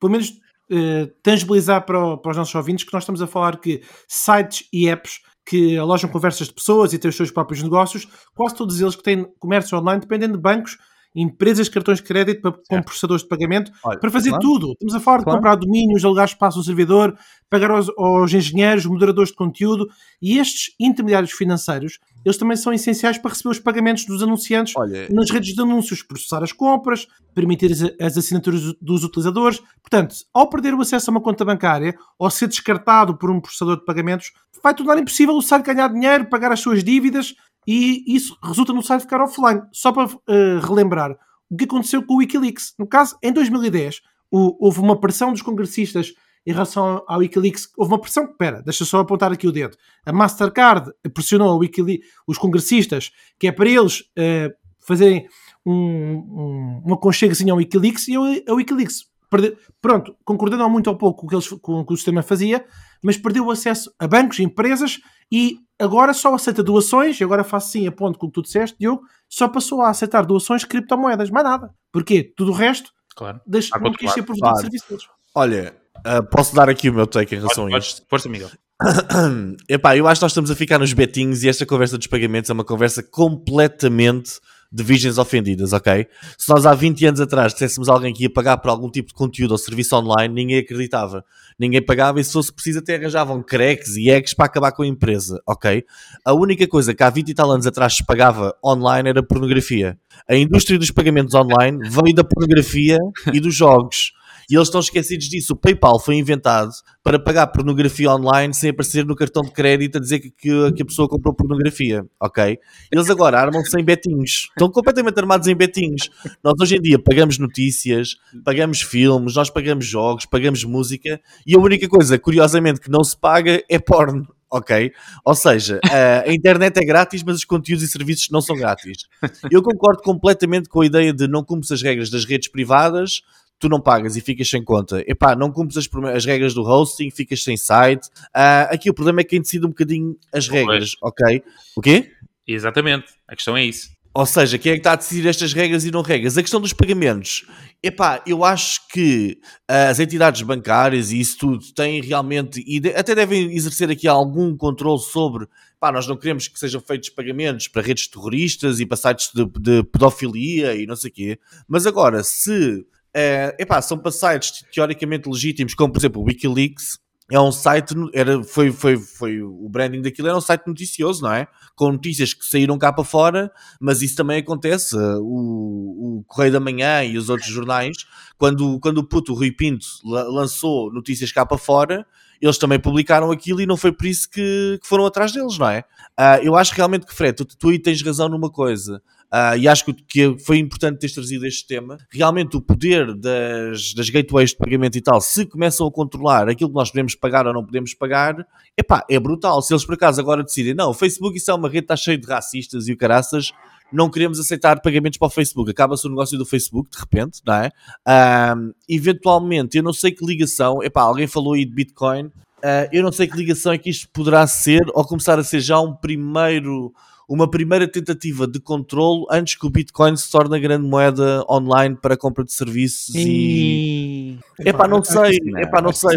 pelo menos, eh, tangibilizar para, o- para os nossos ouvintes que nós estamos a falar que sites e apps que alojam conversas de pessoas e têm os seus próprios negócios, quase todos eles que têm comércio online dependem de bancos, empresas de cartões de crédito para, com processadores de pagamento Olha, para fazer claro. tudo. Estamos a falar de Claro. comprar domínios, alugar espaço no servidor, pagar aos, aos engenheiros, moderadores de conteúdo e estes intermediários financeiros, eles também são essenciais para receber os pagamentos dos anunciantes Olha, nas redes de anúncios, processar as compras, permitir as, as assinaturas dos utilizadores. Portanto, ao perder o acesso a uma conta bancária ou ser descartado por um processador de pagamentos, vai tornar impossível o site ganhar dinheiro, pagar as suas dívidas e isso resulta no site ficar offline. Só para eh, relembrar o que aconteceu com o Wikileaks. No caso, em 2010, o- houve uma pressão dos congressistas em relação ao Wikileaks. Houve uma pressão, espera, deixa só apontar aqui o dedo. A Mastercard pressionou Wikileaks, os congressistas, que é para eles eh, fazerem um, um, um aconchegozinho ao Wikileaks e a Wikileaks, perde- pronto, concordando muito ou pouco com o que, eles, com o que o sistema fazia, mas perdeu o acesso a bancos, empresas e agora só aceita doações, e agora faço sim a ponto com o que tu disseste, Diogo, só passou a aceitar doações de criptomoedas, mais nada. Porquê? Tudo o resto Claro. deixa, Ah, não claro, quis ser provedor claro. de serviço deles. olha, ah, posso dar aqui o meu take em relação a Podes, isto? Força, Miguel. Epá, eu acho que nós estamos a ficar nos betings e esta conversa dos pagamentos é uma conversa completamente de virgens ofendidas, ok? Se nós há 20 anos atrás disséssemos a alguém que ia pagar por algum tipo de conteúdo ou serviço online, ninguém acreditava. Ninguém pagava e se fosse preciso até arranjavam cracks e eggs para acabar com a empresa, ok? A única coisa que há 20 e tal anos atrás se pagava online era pornografia. A indústria dos pagamentos online veio da pornografia e dos jogos. E eles estão esquecidos disso. O PayPal foi inventado para pagar pornografia online sem aparecer no cartão de crédito a dizer que, que, que a pessoa comprou pornografia, ok? Eles agora armam-se em betinhos. Estão completamente armados em betinhos. Nós hoje em dia pagamos notícias, pagamos filmes, nós pagamos jogos, pagamos música e a única coisa, curiosamente, que não se paga é porno. Ok? Ou seja, a- internet é grátis, mas os conteúdos e serviços não são grátis. Eu concordo completamente com a ideia de não cumpres as regras das redes privadas, tu não pagas e ficas sem conta. Epá, não cumpres as, as regras do hosting, ficas sem site. Ah, aqui o problema é quem decide um bocadinho as regras, ok? O quê? Exatamente. A questão é isso. Ou seja, quem é que está a decidir estas regras e não regras? A questão dos pagamentos. Epá, eu acho que as entidades bancárias e isso tudo têm realmente, e de- até devem exercer aqui algum controle sobre, pá, nós não queremos que sejam feitos pagamentos para redes terroristas e para sites de, de pedofilia e não sei o quê. Mas agora, se, eh, epá, são sites teoricamente legítimos, como por exemplo o Wikileaks, é um site, era, foi, foi, foi o branding daquilo era um site noticioso, não é? Com notícias que saíram cá para fora, mas isso também acontece. O, o Correio da Manhã e os outros jornais, quando, quando o puto Rui Pinto lançou notícias cá para fora, eles também publicaram aquilo e não foi por isso que, que foram atrás deles, não é? Uh, eu acho realmente que, Fred, tu, tu aí tens razão numa coisa. Uh, e acho que foi importante teres trazido este tema. Realmente, o poder das, das gateways de pagamento e tal, se começam a controlar aquilo que nós podemos pagar ou não podemos pagar, epá, é brutal. Se eles por acaso agora decidem, não, o Facebook isso é uma rede, está cheio de racistas e o caraças, não queremos aceitar pagamentos para o Facebook. Acaba-se o negócio do Facebook, de repente, não é? Uh, eventualmente, eu não sei que ligação, epá, alguém falou aí de Bitcoin, uh, eu não sei que ligação é que isto poderá ser, ou começar a ser já um primeiro uma primeira tentativa de controle antes que o Bitcoin se torne a grande moeda online para compra de serviços e... e... Epá, não sei, epá, não sei.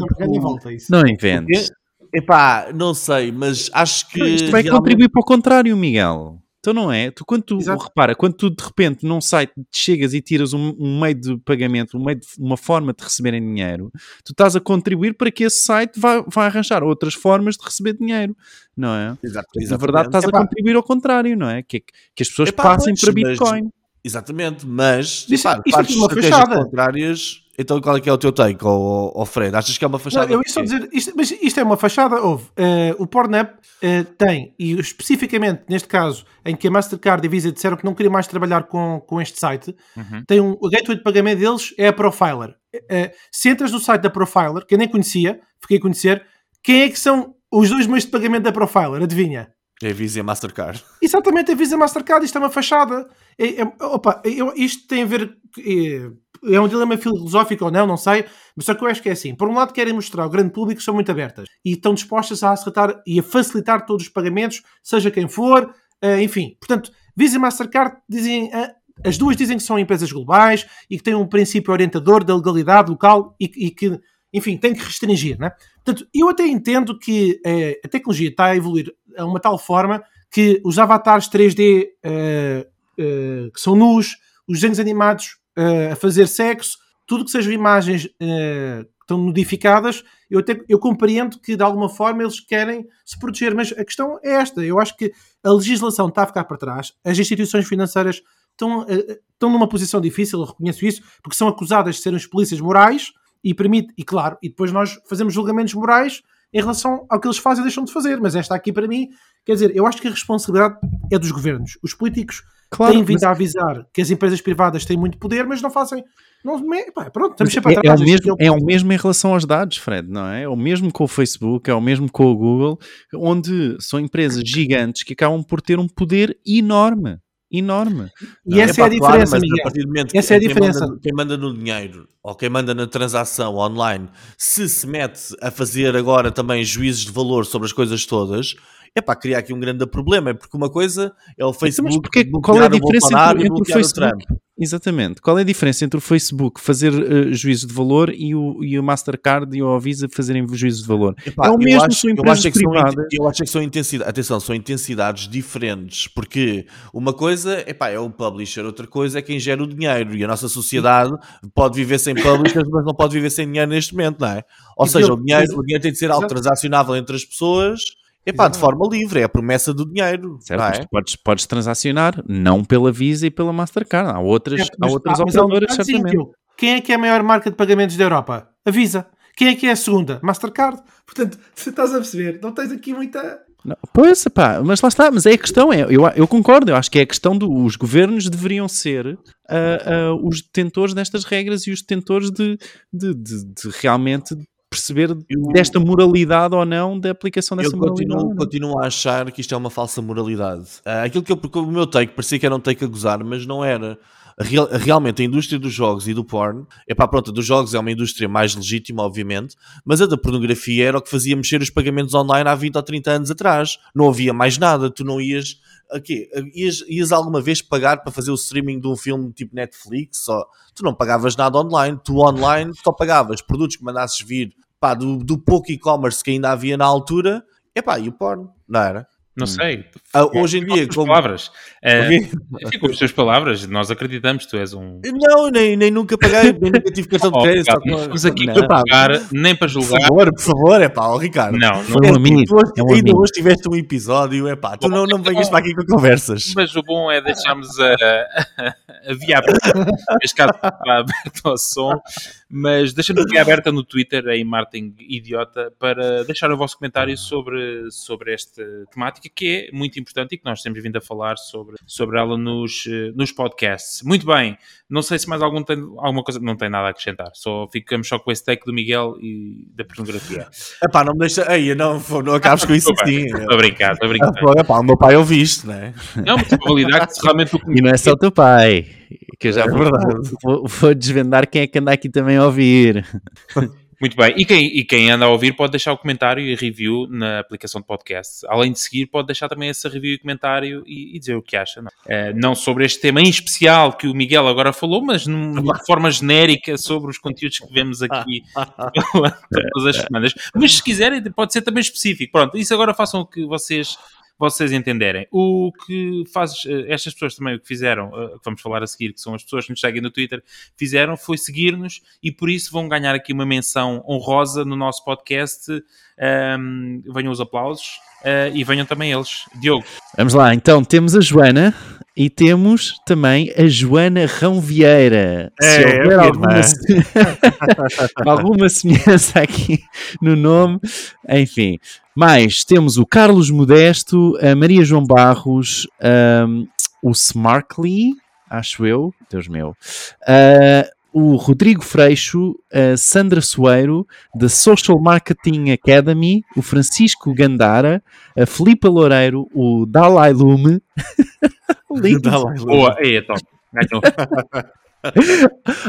Não inventes. Epá, não sei, mas acho que... Isto vai realmente... contribuir para o contrário, Miguel. Então não é? Tu, quando tu, Exato. repara, quando tu de repente num site chegas e tiras um, um, meio de pagamento, um meio de, uma forma de receberem dinheiro, tu estás a contribuir para que esse site vá, vá arranjar outras formas de receber dinheiro, não é? Exato, Na verdade estás Epá. a contribuir ao contrário, não é? Que, que as pessoas Epá, passem para Bitcoin. Mas, exatamente, mas isso, isso partes é uma fachada. contrárias então qual é que é o teu take, oh, oh Fred? Achas que é uma fachada? Não, eu ia só dizer, isto, mas isto é uma fachada, houve. Uh, o Pornhub uh, tem, e especificamente neste caso, em que a Mastercard e a Visa disseram que não queriam mais trabalhar com, com este site, uhum. tem um, o gateway de pagamento deles é a Profiler. Uh, se entras no site da Profiler, que eu nem conhecia, fiquei a conhecer, quem é que são os dois meios de pagamento da Profiler? Adivinha? É a Visa e a Mastercard. Exatamente, a Visa e a Mastercard, isto é uma fachada. É, é, opa, eu, isto tem a ver. É, é um dilema filosófico ou não, não sei, mas só que eu acho que é assim. Por um lado, querem mostrar ao grande público que são muito abertas e estão dispostas a aceitar e a facilitar todos os pagamentos, seja quem for, uh, enfim. Portanto, Visa e Mastercard dizem. Uh, as duas dizem que são empresas globais e que têm um princípio orientador da legalidade local e, e que, enfim, tem que restringir, né? Portanto, eu até entendo que uh, a tecnologia está a evoluir a uma tal forma que os avatares 3D que são nus, os desenhos animados uh, a fazer sexo, tudo que sejam imagens uh, que estão modificadas, eu, até, eu compreendo que de alguma forma eles querem se proteger, mas a questão é esta: eu acho que a legislação está a ficar para trás, as instituições financeiras estão, uh, estão numa posição difícil, eu reconheço isso, porque são acusadas de serem os polícias morais e permite, e claro, e depois nós fazemos julgamentos morais em relação ao que eles fazem e deixam de fazer. Mas esta aqui, para mim, quer dizer, eu acho que a responsabilidade é dos governos. Os políticos claro, têm vindo mas... a avisar que as empresas privadas têm muito poder, mas não fazem. Não, pá, pronto, estamos sempre é, atrás. É o, mesmo, é, é o mesmo em relação aos dados, Fred, não é? É o mesmo com o Facebook, é o mesmo com o Google, onde são empresas gigantes que acabam por ter um poder enorme enorme. E essa é, é a diferença, claro, mas a partir do momento essa é a diferença. Manda, quem manda no dinheiro ou quem manda na transação online, se se mete a fazer agora também juízes de valor sobre as coisas todas, é para criar aqui um grande problema, porque uma coisa é o então, Facebook. Mas porque, qual é a diferença entre, entre o Facebook? Exatamente. Qual é a diferença entre o Facebook fazer uh, juízo de valor e o, e o Mastercard e o Visa fazerem juízo de valor? Epá, é o mesmo, acho, são empresas eu acho privadas. eu acho que são intensidades, atenção, são intensidades diferentes, porque uma coisa epá, é o publisher, outra coisa é quem gera o dinheiro, e a nossa sociedade pode viver sem publishers, mas não pode viver sem dinheiro neste momento, não é? Ou seja, o dinheiro, o dinheiro tem de ser algo transacionável entre as pessoas Epá, de forma livre, é a promessa do dinheiro. Certo, é? mas podes, podes transacionar, não pela Visa e pela Mastercard. Há outras, é, mas, há outras ah, operadoras, certamente. Quem é que é a maior marca de pagamentos da Europa? A Visa. Quem é que é a segunda? Mastercard. Portanto, se estás a perceber, não tens aqui muita. Não, pois, pá, mas lá está, mas é a questão, é, eu, eu concordo, eu acho que é a questão dos governos deveriam ser uh, uh, os detentores destas regras e os detentores de, de, de, de realmente perceber eu, desta moralidade ou não da aplicação dessa eu continuo, moralidade. Eu continuo a achar que isto é uma falsa moralidade. Uh, aquilo que eu, porque o meu take parecia que era um take a gozar, mas não era. Real, realmente a indústria dos jogos e do porn, é para pronto, dos jogos é uma indústria mais legítima, obviamente, mas a da pornografia era o que fazia mexer os pagamentos online há 20 ou 30 anos atrás. Não havia mais nada, tu não ias. Aqui, ias, ias alguma vez pagar para fazer o streaming de um filme tipo Netflix? Ou, tu não pagavas nada online, tu online só pagavas produtos que mandasses vir pá, do, do pouco e-commerce que ainda havia na altura, epá, e o porno, não era? Não sei. Ah, hoje em dia, como... palavras. Ok. fica com as tuas palavras. Nós acreditamos, tu és um. Não, nem, nem nunca paguei, nem nunca tive cartão de Oh, crédito. Só não estamos aqui Não, para pá, julgar, nem para Por julgar. favor, por favor, é pá, ó, Ricardo. Não, não. Foi um É, amigo. tu hoje- É um ainda amigo. hoje tiveste um episódio, é pá, tu não, não venhas para aqui com conversas. Mas o bom é deixarmos a, a via aberta, neste caso está aberta ao som, mas deixamos a via aberta no Twitter, em Martin Idiota, para deixar o vosso comentário sobre, sobre esta temática que é muito importante e que nós temos vindo a falar sobre, sobre ela nos, eh, nos podcasts. Muito bem, não sei se mais algum tem alguma coisa, não tem nada a acrescentar, só ficamos só com esse take do Miguel e da pornografia. É pá, não me deixa. Ei, não, não acabes com isso assim. Estou a brincar, estou a Ah, brincar. pô, é pá, o meu pai ouve isto, não é? Não, mas para validar que realmente o E não é só o teu pai. Que eu já É vou, vou, vou desvendar quem é que anda aqui também a ouvir. Muito bem, e quem, e quem anda a ouvir pode deixar o comentário e review na aplicação de podcast. Além de seguir, pode deixar também essa review e comentário e, e dizer o que acha. Não, Eh, não sobre este tema em especial que o Miguel agora falou, mas de forma genérica sobre os conteúdos que vemos aqui todas as semanas. Mas se quiserem, pode ser também específico. Pronto, isso agora façam o que vocês vocês entenderem. O que faz eh, estas pessoas também o que fizeram, eh, que vamos falar a seguir, que são as pessoas que nos seguem no Twitter, fizeram foi seguir-nos e por isso vão ganhar aqui uma menção honrosa no nosso podcast. Ahm, venham os aplausos eh, e venham também eles. Diogo, Vamos lá, então temos a Joana e temos também a Joana Rão Vieira. Se É, houver é a alguma, minha se- alguma semelhança aqui no nome, enfim. Mais, temos o Carlos Modesto, a Maria João Barros, ahm, o Smarkly, acho eu, Deus meu, ah, o Rodrigo Freixo, a Sandra Soeiro, da Social Marketing Academy, o Francisco Gandara, a Filipa Loureiro, o Dalai Lume, Boa, aí é top.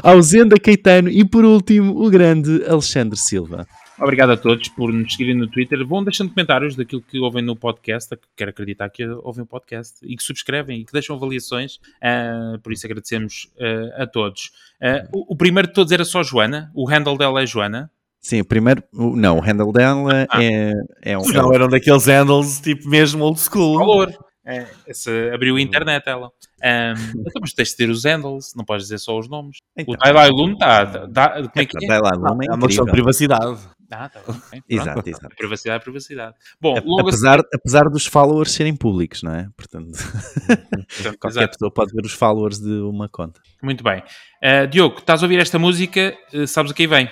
Ao Zenda Caetano e por último o grande Alexandre Silva. Obrigado a todos por nos seguirem no Twitter. Vão deixando comentários daquilo que ouvem no podcast. que Quero acreditar que ouvem o podcast e que subscrevem e que deixam avaliações. Ah, por isso agradecemos ah, a todos. Ah, o, o primeiro de todos era só Joana. O handle dela é Joana. Sim, o primeiro, não, o handle dela Ah. é, é um. Não, eram daqueles handles tipo mesmo old school. Valor. É, abriu a internet ela. Ah, então, mas tens de ter os handles, não podes dizer só os nomes. Então, o Dalai Lune está. Tá, como é que é? Dalai Lama é É uma questão de privacidade. Ah, tá bem. Exato, exato. Privacidade, privacidade. Bom, A- logo Apesar, apesar dos followers serem públicos, não é? Portanto, assim, qualquer exato. pessoa pode ver os followers de uma conta. Muito bem. Ah, Diogo, estás a ouvir esta música? Ah, sabes a quem vem?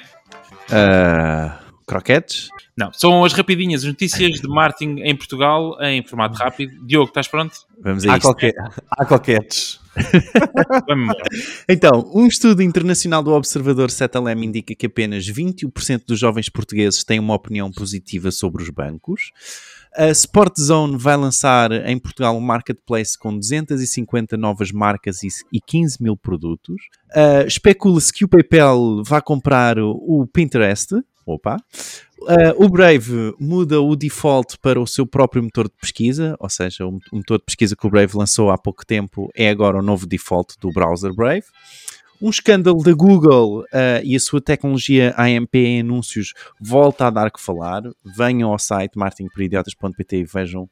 Ah, croquetes? Não, são as rapidinhas, as notícias de marketing em Portugal em formato rápido. Diogo, estás pronto? Vamos a Há, isto. qualquer, há embora. Então, um estudo internacional do Observador Setalem indica que apenas 21% dos jovens portugueses têm uma opinião positiva sobre os bancos. A Sport Zone vai lançar em Portugal um marketplace com 250 novas marcas e e 15 mil produtos. Uh, Especula-se que o PayPal vai comprar o Pinterest. Opa! Uh, o Brave muda o default para o seu próprio motor de pesquisa, ou seja, o motor de pesquisa que o Brave lançou há pouco tempo é agora o novo default do browser Brave. Um escândalo da Google uh, e a sua tecnologia AMP em anúncios volta a dar que falar. Venham ao site marketingperidiotas.pt e vejam uh,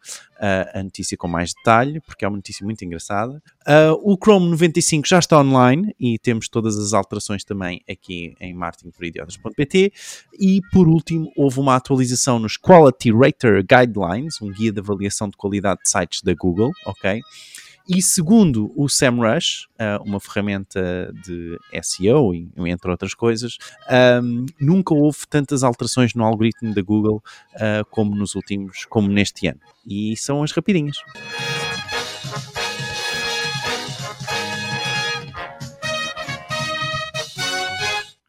a notícia com mais detalhe, porque é uma notícia muito engraçada. Uh, o Chrome 95 já está online e temos todas as alterações também aqui em marketingperidiotas.pt. E por último, houve uma atualização nos Quality Rater Guidelines, um guia de avaliação de qualidade de sites da Google, ok? E segundo o SEMrush, ah, uma ferramenta de SEO, e- entre outras coisas, nunca houve tantas alterações no algoritmo da Google ah, como nos últimos, como neste ano. E são as rapidinhas.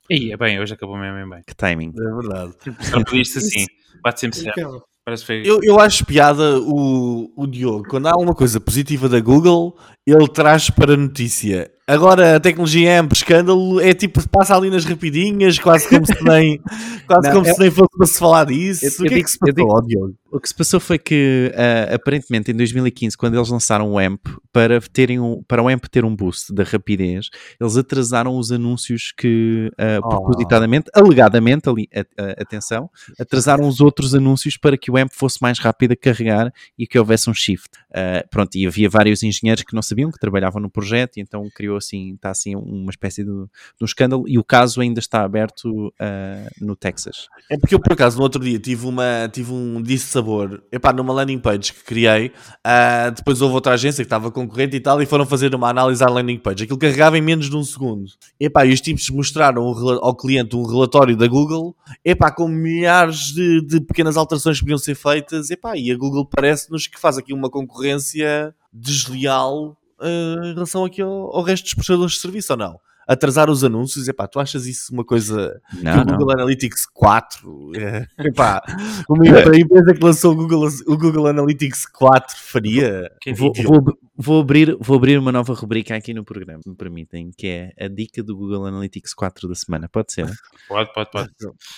Ih, é bem, hoje acabou mesmo bem. Que timing. É verdade. Só pediste assim, bate sempre certo. Parece. Eu, eu acho piada o, o Diogo. Quando há alguma coisa positiva da Google, ele traz para notícia. Agora a tecnologia AMP escândalo é tipo, passa ali nas rapidinhas, quase como se nem, quase Não, como eu- se nem fosse para se falar disso. eu- o que eu é digo- que se passou, ó, Diogo? O que se passou foi que, uh, aparentemente, em 2015, quando eles lançaram o AMP, para, terem um, para o AMP ter um boost da rapidez, eles atrasaram os anúncios que, uh, Oh. propositadamente, alegadamente, ali, a- a- atenção, atrasaram os outros anúncios para que o AMP fosse mais rápido a carregar e que houvesse um shift. Uh, pronto, e havia vários engenheiros que não sabiam, que trabalhavam no projeto, e então criou assim, está assim uma espécie de, de um escândalo, e o caso ainda está aberto uh, no Texas. É porque eu, por acaso, no outro dia tive, uma, tive um dissabor, epá, numa landing page que criei, ah, depois houve outra agência que estava concorrente e tal, e foram fazer uma análise à landing page. Aquilo carregava em menos de um segundo. Epá, e os tipos mostraram ao cliente um relatório da Google, epá, com milhares de, de pequenas alterações que podiam ser feitas, epá, e a Google parece-nos que faz aqui uma concorrência desleal ah, em relação aqui ao, ao resto dos prestadores de serviço, ou não? Atrasar os anúncios, epá, tu achas isso uma coisa que Não, o não. Google Analytics 4, é, epá, uma a empresa que lançou o Google, o Google Analytics 4 faria. Quem Vou, vou, vou abrir, vou abrir uma nova rubrica aqui no programa, se me permitem, que é a dica do Google Analytics 4 da semana. Pode ser? Pode, pode, pode.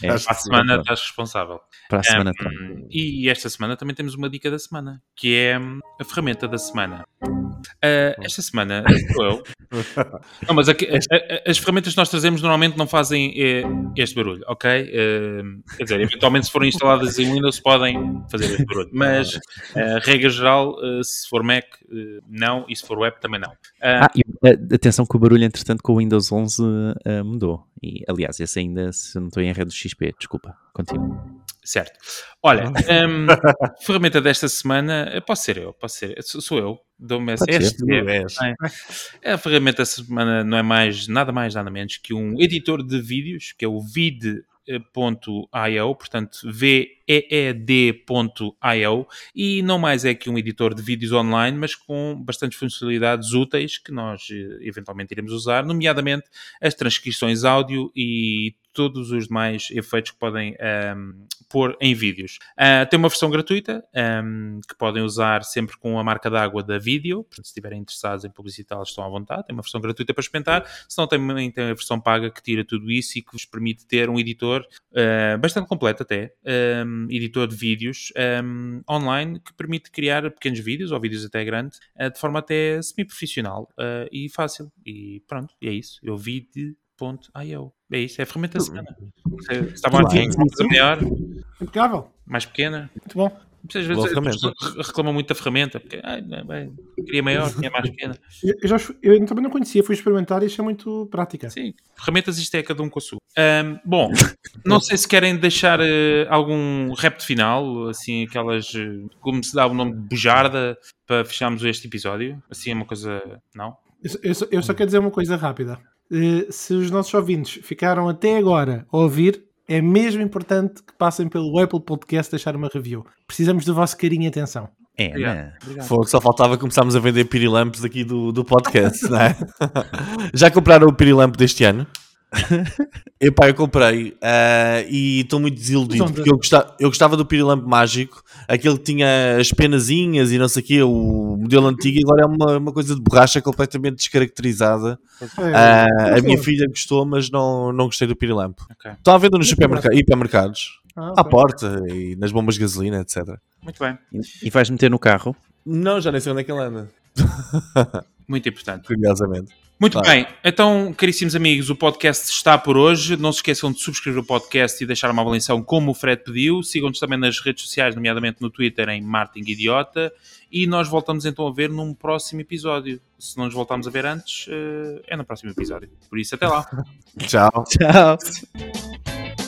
É, Para a semana estás responsável. para a semana Um, e esta semana também temos uma dica da semana, que é hum, a ferramenta da semana. Uh, esta semana sou eu. Não, mas aqui- a- a- as ferramentas que nós trazemos normalmente não fazem eh, este barulho, ok? Uh, quer dizer, eventualmente se forem instaladas em Windows podem fazer este barulho, mas a regra geral, eh, se for Mac, não, e se for web também não. Uh, Ah, e, eh, atenção que o barulho, entretanto, com o Windows 11 eh, mudou. E, aliás, esse ainda, se não estou em rede do XP, desculpa, continua. Certo. Olha, hum, ferramenta desta semana, posso ser eu, posso ser, sou, sou eu, dou-me essa. Pode ser. este- é, a ferramenta desta semana não é mais, nada mais, nada menos que um editor de vídeos, que é o vid.io, portanto veed.io, e não mais é que um editor de vídeos online, mas com bastantes funcionalidades úteis que nós eh, eventualmente iremos usar, nomeadamente as transcrições áudio e todos os demais efeitos que podem ahm, pôr em vídeos. Ah, tem uma versão gratuita ahm, que podem usar sempre com a marca d'água da vídeo, se estiverem interessados em publicitá-las, estão à vontade. Tem uma versão gratuita para experimentar, se não também tem a versão paga que tira tudo isso e que vos permite ter um editor ah, bastante completo até, ahm, editor de vídeos online que permite criar pequenos vídeos ou vídeos até grandes ah, de forma até semi-profissional e fácil. E pronto, é isso. Eu vi de .io. É isso, é a ferramenta da semana. Se se estavam a dizer coisa melhor, Impecável. mais pequena. Muito bom. Às Boa vezes ferramenta. as pessoas reclamam muito da ferramenta. Porque, ai, não, bem, queria maior, queria mais pequena. Eu, eu já, eu também não conhecia, fui experimentar e achei muito prática. Sim, ferramentas isto é cada um com a sua. Ahm, bom, não sei se querem deixar eh, algum repto final, assim, aquelas, eh, como se dá o nome de bujarda, para fecharmos este episódio. Assim é uma coisa, não? Eu, eu só, eu só quero dizer uma coisa rápida. Eh, se os nossos ouvintes ficaram até agora a ouvir, é mesmo importante que passem pelo Apple Podcast deixar uma review. Precisamos do vosso carinho e atenção. É, Obrigado. né? Foi, só faltava começarmos a vender pirilampos aqui do, do podcast, não é? Já compraram o pirilampo deste ano? Epá, eu comprei ah, e estou muito desiludido onde? porque eu gostava, eu gostava do pirilampo mágico, aquele que tinha as penazinhas e não sei o quê, o modelo antigo, e agora é uma, uma coisa de borracha completamente descaracterizada. Ah, a minha filha gostou, mas não, não gostei do pirilampo. Ok. Estão à venda nos supermerca- hipermercados, Ah, à ok. porta e nas bombas de gasolina, etc. Muito bem, E vais meter no carro? Não, já nem sei onde é que ele anda, muito importante. curiosamente. Muito Claro. bem, então, caríssimos amigos, o podcast está por hoje. Não se esqueçam de subscrever o podcast e deixar uma avaliação como o Fred pediu. Sigam-nos também nas redes sociais, nomeadamente no Twitter, em Martin Idiota. E nós voltamos então a ver num próximo episódio. Se não nos voltarmos a ver antes, eh, é no próximo episódio. Por isso, até lá. Tchau. Tchau.